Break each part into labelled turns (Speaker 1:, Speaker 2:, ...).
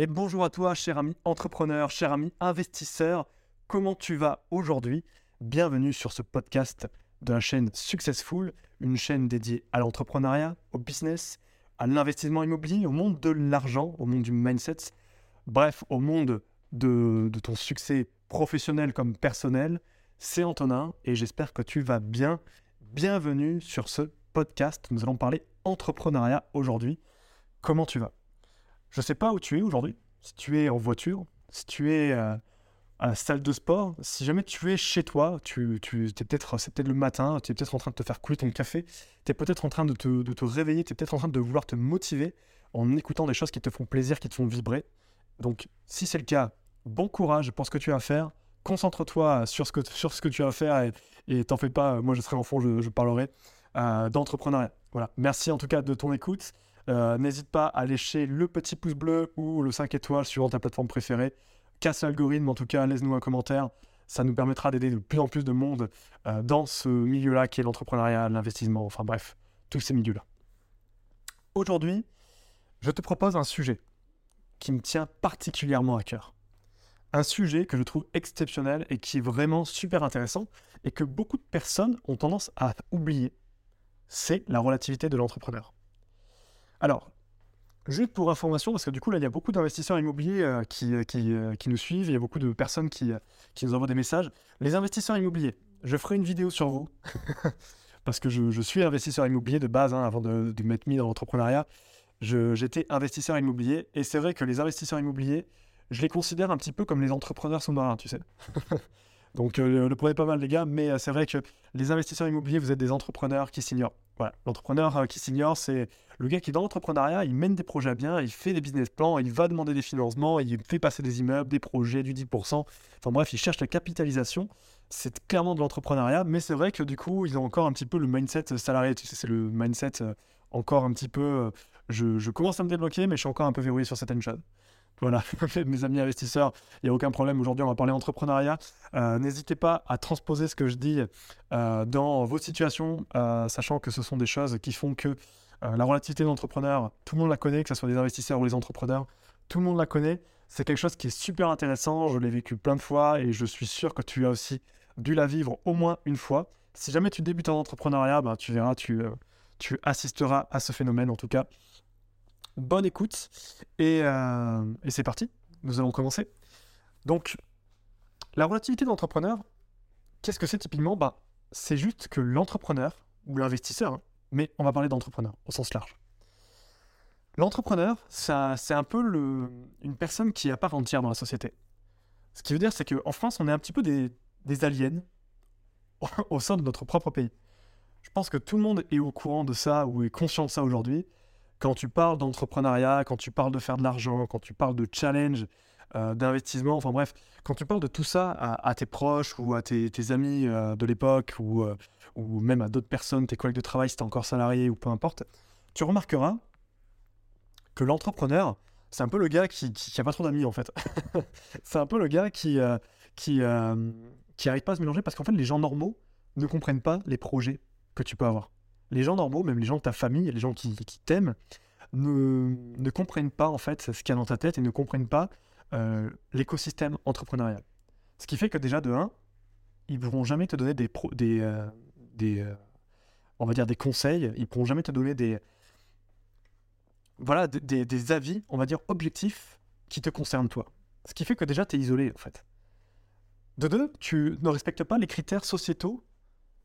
Speaker 1: Et bonjour à toi, cher ami entrepreneur, cher ami investisseur. Comment tu vas aujourd'hui? Bienvenue sur ce podcast de la chaîne Successful, une chaîne dédiée à l'entrepreneuriat, au business, à l'investissement immobilier, au monde de l'argent, au monde du mindset, bref, au monde de, de ton succès professionnel comme personnel. C'est Antonin et j'espère que tu vas bien. Bienvenue sur ce podcast. Nous allons parler entrepreneuriat aujourd'hui. Comment tu vas? Je ne sais pas où tu es aujourd'hui. Si tu es en voiture, si tu es euh, à la salle de sport, si jamais tu es chez toi, tu, es peut-être, c'est peut-être le matin, tu es peut-être en train de te faire couler ton café, tu es peut-être en train de te, réveiller, tu es peut-être en train de vouloir te motiver en écoutant des choses qui te font plaisir, qui te font vibrer. Donc, si c'est le cas, bon courage pour ce que tu as à faire. Concentre-toi sur ce que, sur ce que tu as à faire et t'en fais pas, moi je serai en fond, je, je parlerai euh, d'entrepreneuriat. Voilà. Merci en tout cas de ton écoute. Euh, n'hésite pas à lécher le petit pouce bleu ou le 5 étoiles suivant ta plateforme préférée. Casse l'algorithme, en tout cas, laisse-nous un commentaire. Ça nous permettra d'aider de plus en plus de monde euh, dans ce milieu-là qui est l'entrepreneuriat, l'investissement, enfin bref, tous ces milieux-là. Aujourd'hui, je te propose un sujet qui me tient particulièrement à cœur. Un sujet que je trouve exceptionnel et qui est vraiment super intéressant et que beaucoup de personnes ont tendance à oublier. C'est la relativité de l'entrepreneur. Alors, juste pour information, parce que du coup, là, il y a beaucoup d'investisseurs immobiliers euh, qui, euh, euh, qui, nous suivent, il y a beaucoup de personnes qui, qui, nous envoient des messages. Les investisseurs immobiliers, je ferai une vidéo sur vous, parce que je, suis investisseur immobilier de base, hein, avant de, de m'être mis dans l'entrepreneuriat. J'étais investisseur immobilier, et c'est vrai que les investisseurs immobiliers, je les considère un petit peu comme les entrepreneurs sous-marins, tu sais. Donc, le prenez pas mal, les gars, mais c'est vrai que les investisseurs immobiliers, vous êtes des entrepreneurs qui s'ignorent. Voilà, l'entrepreneur qui s'ignore, c'est le gars qui est dans l'entrepreneuriat, il mène des projets bien, il fait des business plans, il va demander des financements, il fait passer des immeubles, des projets, du 10%. Enfin bref, il cherche la capitalisation. C'est clairement de l'entrepreneuriat, mais c'est vrai que du coup, ils ont encore un petit peu le mindset salarié. Tu sais, c'est le mindset euh, encore un petit peu. Euh, je, je, commence à me débloquer, mais je suis encore un peu verrouillé sur certaines choses. Voilà, mes amis investisseurs, il n'y a aucun problème. Aujourd'hui, on va parler entrepreneuriat. Euh, n'hésitez pas à transposer ce que je dis dans vos situations, sachant que ce sont des choses qui font que euh, la relativité d'entrepreneur, tout le monde la connaît, que ce soit des investisseurs ou les entrepreneurs, tout le monde la connaît. C'est quelque chose qui est super intéressant. Je l'ai vécu plein de fois et je suis sûr que tu as aussi dû la vivre au moins une fois. Si jamais tu débutes en entrepreneuriat, ben, tu verras, tu, euh, tu assisteras à ce phénomène en tout cas. Bonne écoute et, euh, et c'est parti. Nous allons commencer. Donc, la relativité d'entrepreneur, qu'est-ce que c'est typiquement? Ben, C'est juste que l'entrepreneur ou l'investisseur, hein, mais on va parler d'entrepreneur au sens large. L'entrepreneur, c'est un peu une personne qui est à part entière dans la société. Ce qui veut dire, c'est qu'en France, on est un petit peu des, des aliens au sein de notre propre pays. Je pense que tout le monde est au courant de ça ou est conscient de ça aujourd'hui. Quand tu parles d'entrepreneuriat, quand tu parles de faire de l'argent, quand tu parles de challenge, euh, d'investissement, enfin bref, quand tu parles de tout ça à, tes proches ou à tes, amis euh, de l'époque ou, euh, ou même à d'autres personnes, tes collègues de travail si tu es encore salarié ou peu importe, tu remarqueras que l'entrepreneur, c'est un peu le gars qui, qui, a pas trop d'amis en fait. c'est un peu le gars qui, qui, qui arrive pas à se mélanger parce qu'en fait les gens normaux ne comprennent pas les projets que tu peux avoir. Les gens normaux, même les gens de ta famille, les gens qui, t'aiment, ne, ne comprennent pas en fait ce qu'il y a dans ta tête et ne comprennent pas euh, l'écosystème entrepreneurial. Ce qui fait que déjà de 1, ils ne pourront jamais te donner des, euh, euh, conseils, ils ne pourront jamais te donner des, voilà, des, des, avis, on va dire objectifs qui te concernent toi. Ce qui fait que déjà tu es isolé en fait. De deux, tu ne respectes pas les critères sociétaux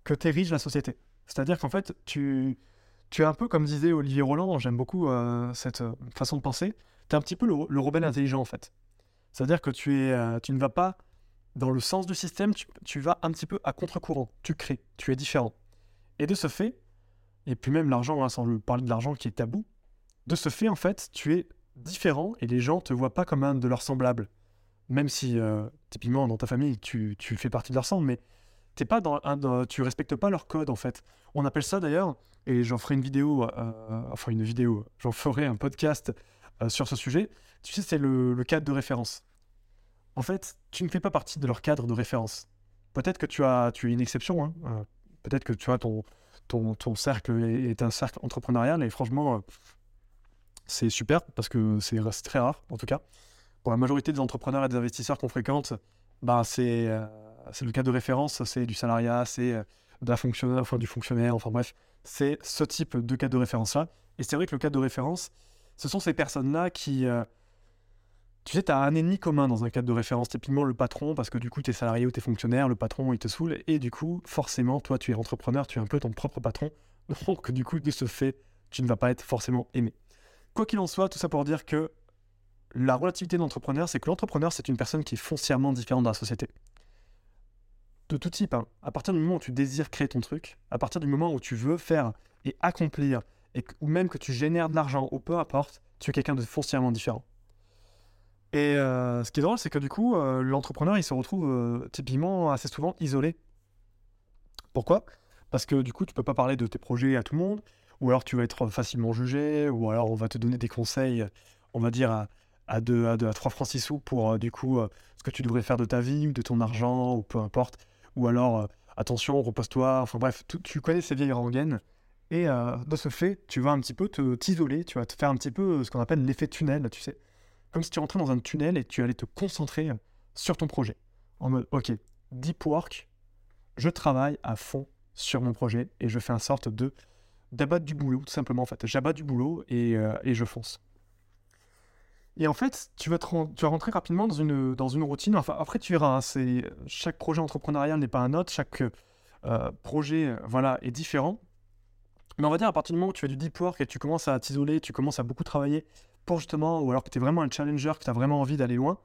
Speaker 1: que t'érige la société. C'est-à-dire qu'en fait, tu, tu es un peu comme disait Olivier Roland, j'aime beaucoup cette façon de penser, tu es un petit peu le, le rebelle intelligent en fait. C'est-à-dire que tu, es, euh, tu ne vas pas dans le sens du système, tu, vas un petit peu à contre-courant. Tu crées, tu es différent. Et de ce fait, et puis même l'argent, hein, sans parler de l'argent qui est tabou, de ce fait, en fait, tu es différent et les gens te voient pas comme un de leurs semblables. Même si, euh, typiquement, dans ta famille, tu, fais partie de leur semble, mais t'es pas dans, un, tu respectes pas leur code, en fait. On appelle ça d'ailleurs, et j'en ferai une vidéo, euh, enfin une vidéo, j'en ferai un podcast sur ce sujet, tu sais, c'est le, cadre de référence. En fait, tu ne fais pas partie de leur cadre de référence. Peut-être que tu as, tu es une exception. Hein. Euh, peut-être que tu as ton, ton, ton cercle est, un cercle entrepreneurial et franchement, euh, c'est super parce que c'est très rare, en tout cas. Pour la majorité des entrepreneurs et des investisseurs qu'on fréquente, bah, c'est c'est le cas de référence, c'est du salariat, c'est de la enfin du fonctionnaire, enfin bref, c'est ce type de cas de référence-là. Et c'est vrai que le cas de référence, ce sont ces personnes-là qui, tu sais, tu as un ennemi commun dans un cadre de référence, typiquement le patron, parce que du coup, tu es salarié ou tu es fonctionnaire, le patron, il te saoule, et du coup, forcément, toi, tu es entrepreneur, tu es un peu ton propre patron, donc du coup, de ce fait, tu ne vas pas être forcément aimé. Quoi qu'il en soit, tout ça pour dire que la relativité d'entrepreneur, c'est que l'entrepreneur, c'est une personne qui est foncièrement différente de la société. De tout type, hein. à partir du moment où tu désires créer ton truc, à partir du moment où tu veux faire et accomplir, et, ou même que tu génères de l'argent, ou peu importe, tu es quelqu'un de foncièrement différent. Et euh, ce qui est drôle, c'est que du coup, euh, l'entrepreneur, il se retrouve euh, typiquement assez souvent isolé. Pourquoi? Parce que du coup, tu peux pas parler de tes projets à tout le monde, ou alors tu vas être facilement jugé, ou alors on va te donner des conseils, on va dire à, à, 2, à, 3 francs 6 sous pour du coup ce que tu devrais faire de ta vie, ou de ton argent, ou peu importe. Ou alors, attention, repose-toi, enfin bref, tu connais ces vieilles rengaines. Et de ce fait, tu vas un petit peu t'isoler, tu vas te faire un petit peu ce qu'on appelle l'effet tunnel, tu sais comme si tu rentrais dans un tunnel et tu allais te concentrer euh, sur ton projet. En mode, ok, deep work, je travaille à fond sur mon projet et je fais un sorte de d'abattre du boulot, tout simplement. En fait, j'abats du boulot et, euh, et, je fonce. Et en fait, tu vas, rentrer rapidement dans une, dans une routine. Enfin, après, tu verras, hein, chaque projet entrepreneurial n'est pas un autre, chaque euh, projet voilà, est différent. Mais on va dire, à partir du moment où tu fais du deep work et tu commences à t'isoler, tu commences à beaucoup travailler, pour justement, ou alors que tu es vraiment un challenger, que tu as vraiment envie d'aller loin,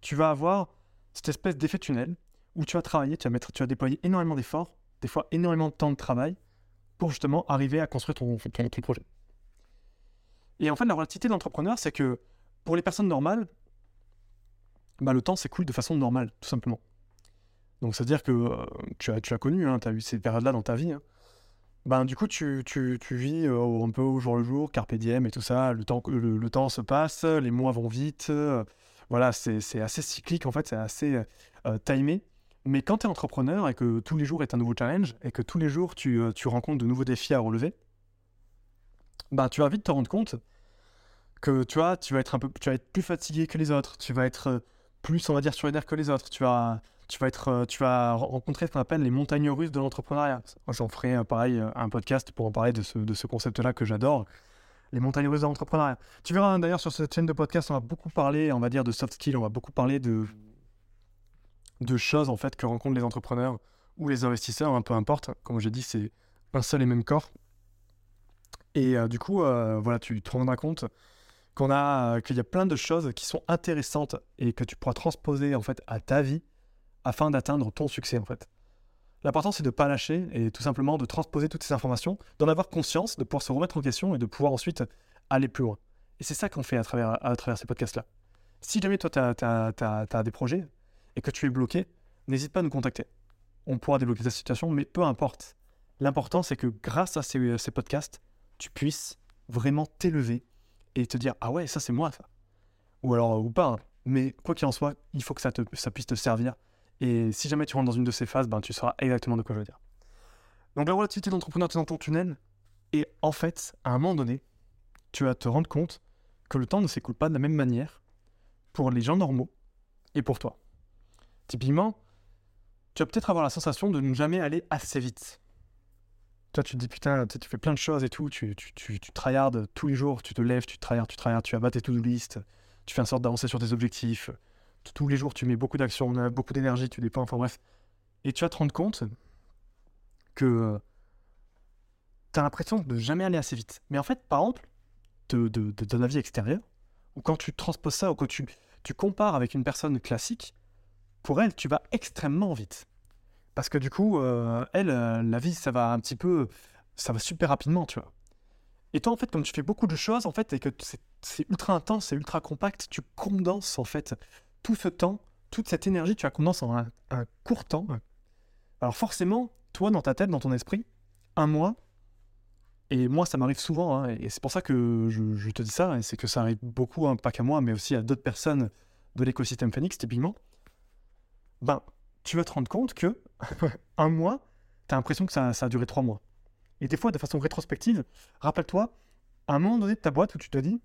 Speaker 1: tu vas avoir cette espèce d'effet tunnel où tu vas travailler, tu vas, mettre, tu vas déployer énormément d'efforts, des fois énormément de temps de travail pour justement arriver à construire ton, ton, projet. Et en fait, la relativité de l'entrepreneur, c'est que pour les personnes normales, bah, le temps s'écoule de façon normale, tout simplement. Donc, c'est-à-dire que euh, tu, as, tu as connu, hein, tu as eu ces périodes-là dans ta vie. Hein ben, du coup, tu, vis euh, un peu au jour le jour, carpe diem et tout ça. Le temps, le, temps se passe, les mois vont vite. Euh, voilà, c'est assez cyclique en fait, c'est assez timé. Mais quand tu es entrepreneur et que tous les jours est un nouveau challenge et que tous les jours tu, tu rencontres de nouveaux défis à relever, ben, tu vas vite te rendre compte que tu vas être un peu, tu vas être plus fatigué que les autres, tu vas être plus, on va dire, sur les nerfs que les autres, tu vas, tu vas, être, euh, tu vas rencontrer ce qu'on appelle les montagnes russes de l'entrepreneuriat. J'en ferai euh, pareil euh, un podcast pour en parler de ce, de ce concept-là que j'adore, les montagnes russes de l'entrepreneuriat. Tu verras hein, d'ailleurs sur cette chaîne de podcast, on va beaucoup parler, on va dire, de soft skills, on va beaucoup parler de, de choses en fait que rencontrent les entrepreneurs ou les investisseurs, hein, peu importe. Comme j'ai dit, c'est un seul et même corps. Et du coup, voilà, tu te rendras compte qu'on a, qu'il y a plein de choses qui sont intéressantes et que tu pourras transposer en fait à ta vie afin d'atteindre ton succès en fait. L'important c'est de ne pas lâcher et tout simplement de transposer toutes ces informations, d'en avoir conscience, de pouvoir se remettre en question et de pouvoir ensuite aller plus loin. Et c'est ça qu'on fait à travers, à travers ces podcasts-là. Si jamais toi tu as, des projets et que tu es bloqué, n'hésite pas à nous contacter. On pourra débloquer ta situation, mais peu importe. L'important c'est que grâce à ces, ces podcasts, tu puisses vraiment t'élever et te dire Ah ouais, ça c'est moi ça. Ou alors, ou pas. Hein. Mais quoi qu'il en soit, il faut que ça, puisse te servir et si jamais tu rentres dans une de ces phases, ben, tu sauras exactement de quoi je veux dire. Donc la relativité d'entrepreneur, tu es dans ton tunnel. Et en fait, à un moment donné, tu vas te rendre compte que le temps ne s'écoule pas de la même manière pour les gens normaux et pour toi. Typiquement, tu vas peut-être avoir la sensation de ne jamais aller assez vite. Toi, tu te dis, putain, tu fais plein de choses et tout, tu, tu, tu, tu tryhardes tous les jours, tu te lèves, tu tryhardes, tu tryhardes, tu abattes tes to-do list, tu fais en sorte d'avancer sur tes objectifs, tous les jours, tu mets beaucoup d'action, beaucoup d'énergie, tu dépends, enfin bref. Et tu vas te rendre compte que tu as l'impression de jamais aller assez vite. Mais en fait, par exemple, de, de, de, la vie extérieure, ou quand tu transposes ça, ou quand tu, tu compares avec une personne classique, pour elle, tu vas extrêmement vite. Parce que du coup, euh, elle, euh, la vie, ça va un petit peu, ça va super rapidement, tu vois. Et toi, en fait, comme tu fais beaucoup de choses, en fait, et que c'est ultra intense, c'est ultra compact, tu condenses, en fait, tout ce temps, toute cette énergie, tu as condensé en un, court temps. Alors forcément, toi, dans ta tête, dans ton esprit, un mois, et moi, ça m'arrive souvent, hein, et c'est pour ça que je, te dis ça, et c'est que ça arrive beaucoup, hein, pas qu'à moi, mais aussi à d'autres personnes de l'écosystème Phoenix, typiquement, ben, tu vas te rendre compte que un mois, tu as l'impression que ça, ça, a duré trois mois. Et des fois, de façon rétrospective, rappelle-toi, à un moment donné de ta boîte où tu te dis,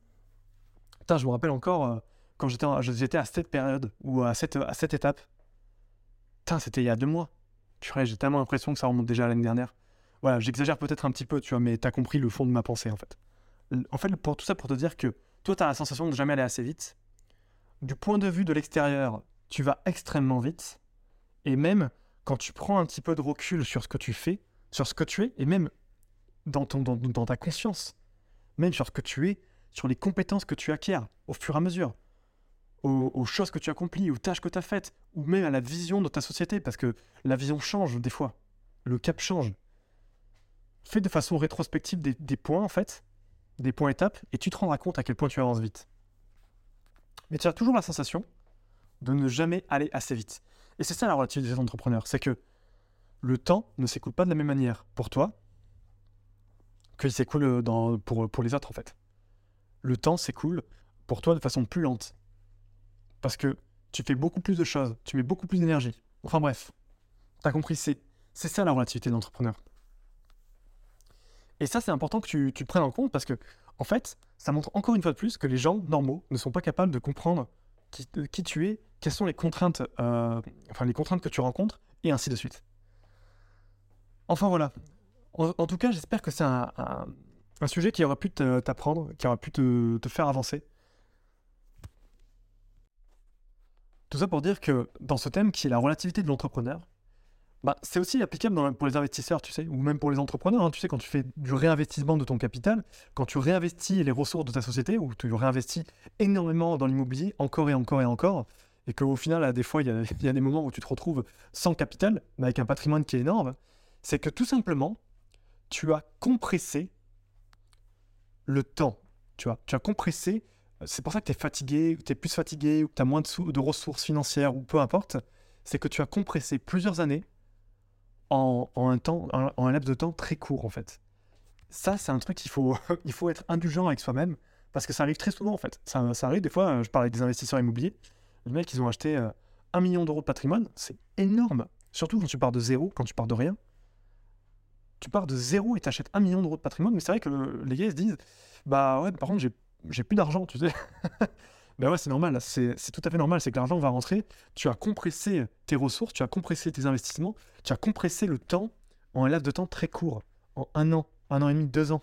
Speaker 1: Putain, je me rappelle encore euh, quand j'étais, j'étais à cette période ou à cette, à cette étape. Putain, c'était il y a deux mois. J'ai tellement l'impression que ça remonte déjà à l'année dernière. Voilà, j'exagère peut-être un petit peu, tu vois, mais t'as compris le fond de ma pensée en fait. En fait, pour tout ça, pour te dire que toi, t'as la sensation de jamais aller assez vite. Du point de vue de l'extérieur, tu vas extrêmement vite. Et même quand tu prends un petit peu de recul sur ce que tu fais, sur ce que tu es, et même dans, ta conscience, même sur ce que tu es, sur les compétences que tu acquiers au fur et à mesure, aux, choses que tu accomplis, aux tâches que tu as faites, ou même à la vision de ta société, parce que la vision change des fois, le cap change. Fais de façon rétrospective des, des points, en fait, des points étapes, et tu te rendras compte à quel point tu avances vite. Mais tu as toujours la sensation de ne jamais aller assez vite. Et c'est ça la relativité des entrepreneurs, c'est que le temps ne s'écoule pas de la même manière pour toi qu'il s'écoule pour, pour les autres en fait. Le temps s'écoule pour toi de façon plus lente. Parce que tu fais beaucoup plus de choses, tu mets beaucoup plus d'énergie. Enfin bref, t'as compris, c'est, ça la relativité d'entrepreneur. Et ça, c'est important que tu, tu prennes en compte parce que, en fait, ça montre encore une fois de plus que les gens normaux ne sont pas capables de comprendre qui, qui tu es, quelles sont les contraintes, euh, enfin les contraintes que tu rencontres, et ainsi de suite. Enfin voilà. En, tout cas, j'espère que c'est un, sujet qui aurait pu t'apprendre, qui aurait pu te, te faire avancer. Tout ça pour dire que dans ce thème qui est la relativité de l'entrepreneur, bah, c'est aussi applicable pour les investisseurs, tu sais, ou même pour les entrepreneurs. Hein. tu sais, quand tu fais du réinvestissement de ton capital, quand tu réinvestis les ressources de ta société, ou tu réinvestis énormément dans l'immobilier, encore et encore et encore, et qu'au final, des fois, il y, a des moments où tu te retrouves sans capital, mais avec un patrimoine qui est énorme, c'est que tout simplement, tu as compressé le temps. Tu vois, tu as compressé. C'est pour ça que tu es fatigué, ou tu es plus fatigué, ou que tu as moins de, ressources financières, ou peu importe. C'est que tu as compressé plusieurs années en, un temps, en, un laps de temps très court en fait. Ça, c'est un truc qu'il faut, il faut être indulgent avec soi-même parce que ça arrive très souvent en fait. Ça, ça arrive des fois, je parlais des investisseurs immobiliers, les mecs, ils ont acheté euh, un million d'euros de patrimoine, c'est énorme. Surtout quand tu pars de zéro, quand tu pars de rien. Tu pars de zéro et tu achètes un million d'euros de patrimoine, mais c'est vrai que les gars se disent Bah ouais, par contre, j'ai plus d'argent, tu sais. Ben ouais, c'est normal, c'est tout à fait normal, c'est que l'argent va rentrer, tu as compressé tes ressources, tu as compressé tes investissements, tu as compressé le temps en un laps de temps très court, en un an, un an et demi, deux ans.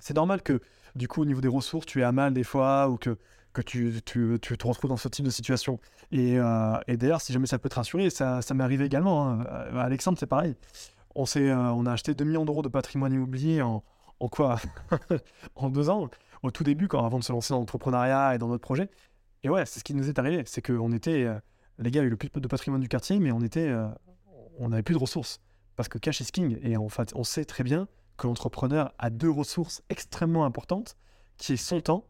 Speaker 1: C'est normal que, du coup, au niveau des ressources, tu es à mal des fois, ou que, que tu, tu, tu te retrouves dans ce type de situation. Et, euh, et d'ailleurs, si jamais ça peut te rassurer, ça, ça m'est arrivé également. Hein. Euh, Alexandre, c'est pareil. On, euh, on a acheté 2 millions d'euros de patrimoine immobilier en, en quoi? En deux ans au tout début, quand, avant de se lancer dans l'entrepreneuriat et dans notre projet. Et ouais, c'est ce qui nous est arrivé. C'est qu'on était. Les gars avaient le plus de patrimoine du quartier, mais on était. On n'avait plus de ressources. Parce que cash is king. Et en fait, on sait très bien que l'entrepreneur a deux ressources extrêmement importantes, qui est son temps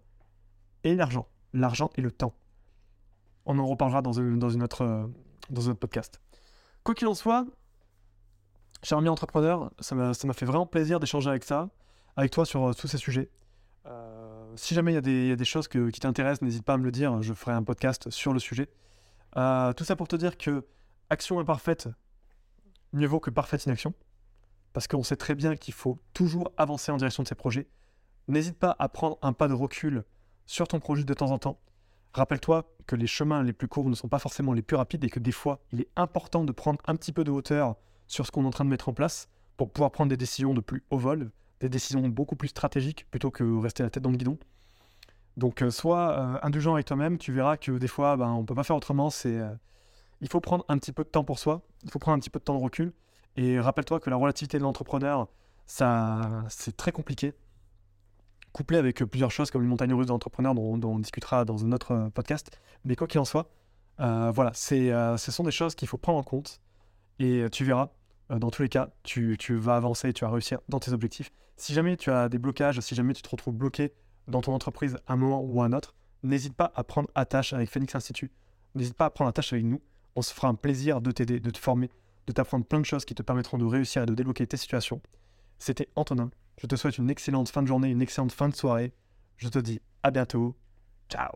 Speaker 1: et l'argent. L'argent et le temps. On en reparlera dans, dans, une autre, euh, dans un autre podcast. Quoi qu'il en soit, cher ami entrepreneur, ça m'a fait vraiment plaisir d'échanger avec ça, avec toi sur tous ces sujets. Euh, si jamais il y, a des choses qui t'intéressent, n'hésite pas à me le dire, je ferai un podcast sur le sujet. Euh, tout ça pour te dire que action imparfaite, mieux vaut que parfaite inaction, parce qu'on sait très bien qu'il faut toujours avancer en direction de ses projets. N'hésite pas à prendre un pas de recul sur ton projet de temps en temps. Rappelle-toi que les chemins les plus courts ne sont pas forcément les plus rapides et que des fois, il est important de prendre un petit peu de hauteur sur ce qu'on est en train de mettre en place pour pouvoir prendre des décisions de plus haut vol, des décisions beaucoup plus stratégiques plutôt que rester la tête dans le guidon. Donc, euh, sois euh, indulgent avec toi-même, tu verras que des fois, ben, on ne peut pas faire autrement. C'est, euh, il faut prendre un petit peu de temps pour soi, il faut prendre un petit peu de temps de recul. Et rappelle-toi que la relativité de l'entrepreneur, ça, c'est très compliqué. Couplé avec plusieurs choses comme les montagnes russes de l'entrepreneur, dont, on discutera dans un autre podcast. Mais quoi qu'il en soit, voilà, c'est, ce sont des choses qu'il faut prendre en compte. Et tu verras, dans tous les cas, tu, tu vas avancer tu vas réussir dans tes objectifs. Si jamais tu as des blocages, si jamais tu te retrouves bloqué dans ton entreprise à un moment ou à un autre, n'hésite pas à prendre attache avec Phoenix Institute. N'hésite pas à prendre attache avec nous. On se fera un plaisir de t'aider, de te former, de t'apprendre plein de choses qui te permettront de réussir et de débloquer tes situations. C'était Antonin. Je te souhaite une excellente fin de journée, une excellente fin de soirée. Je te dis à bientôt. Ciao